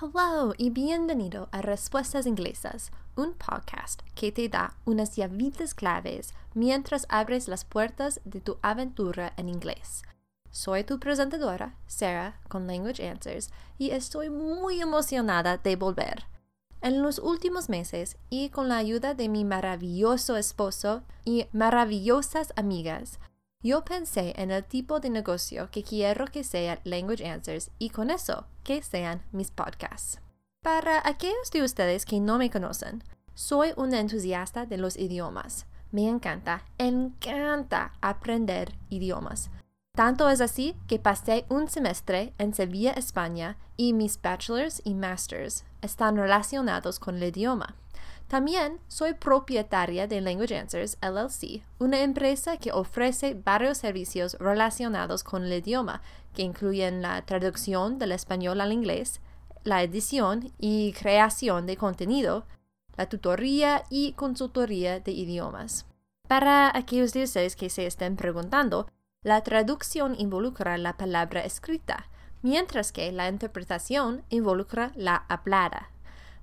Hello y bienvenido a Respuestas Inglesas, un podcast que te da unas llavitas claves mientras abres las puertas de tu aventura en inglés. Soy tu presentadora, Sarah, con Language Answers, y estoy muy emocionada de volver. En los últimos meses, y con la ayuda de mi maravilloso esposo y maravillosas amigas, yo pensé en el tipo de negocio que quiero que sea Language Answers y con eso que sean mis podcasts. Para aquellos de ustedes que no me conocen, soy una entusiasta de los idiomas. Me encanta, encanta aprender idiomas. Tanto es así que pasé un semestre en Sevilla, España, y mis bachelors y masters están relacionados con el idioma. También soy propietaria de Language Answers LLC, una empresa que ofrece varios servicios relacionados con el idioma, que incluyen la traducción del español al inglés, la edición y creación de contenido, la tutoría y consultoría de idiomas. Para aquellos de ustedes que se estén preguntando, la traducción involucra la palabra escrita, mientras que la interpretación involucra la hablada.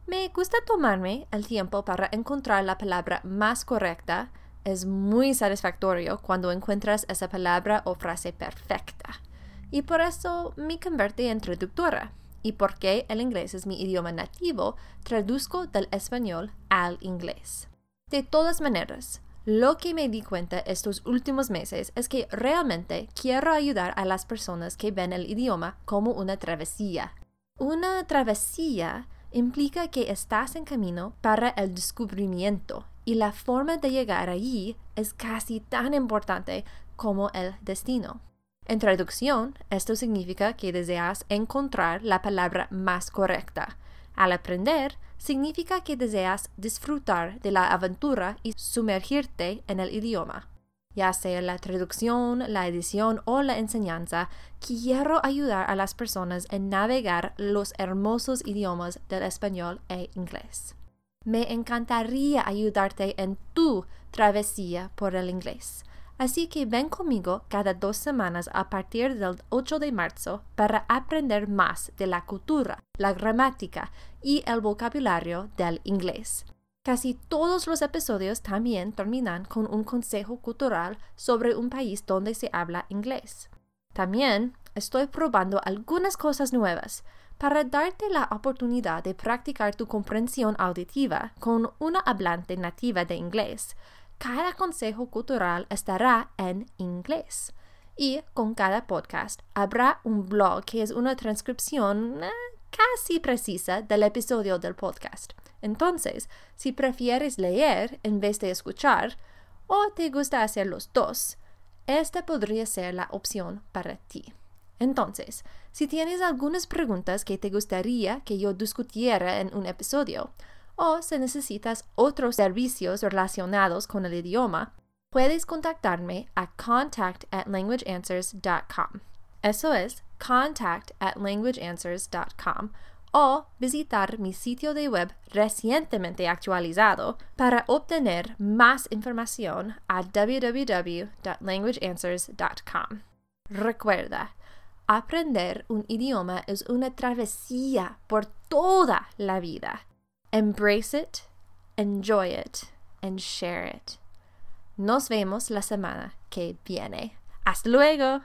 Me gusta tomarme el tiempo para encontrar la palabra más correcta. Es muy satisfactorio cuando encuentras esa palabra o frase perfecta. Y por eso me convertí en traductora. Y porque el inglés es mi idioma nativo, traduzco del español al inglés. De todas maneras, lo que me di cuenta estos últimos meses es que realmente quiero ayudar a las personas que ven el idioma como una travesía. Una travesía implica que estás en camino para el descubrimiento y la forma de llegar allí es casi tan importante como el destino. En traducción, esto significa que deseas encontrar la palabra más correcta. Al aprender, significa que deseas disfrutar de la aventura y sumergirte en el idioma ya sea la traducción, la edición o la enseñanza, quiero ayudar a las personas en navegar los hermosos idiomas del español e inglés. Me encantaría ayudarte en tu travesía por el inglés. Así que ven conmigo cada dos semanas a partir del 8 de marzo para aprender más de la cultura, la gramática y el vocabulario del inglés. Casi todos los episodios también terminan con un consejo cultural sobre un país donde se habla inglés. También estoy probando algunas cosas nuevas para darte la oportunidad de practicar tu comprensión auditiva con una hablante nativa de inglés. Cada consejo cultural estará en inglés. Y con cada podcast habrá un blog que es una transcripción eh, casi precisa del episodio del podcast. Entonces, si prefieres leer en vez de escuchar, o te gusta hacer los dos, esta podría ser la opción para ti. Entonces, si tienes algunas preguntas que te gustaría que yo discutiera en un episodio, o si necesitas otros servicios relacionados con el idioma, puedes contactarme a contact at languageanswers.com. Eso es contact o visitar mi sitio de web recientemente actualizado para obtener más información a www.languageanswers.com. Recuerda, aprender un idioma es una travesía por toda la vida. Embrace it, enjoy it, and share it. Nos vemos la semana que viene. Hasta luego.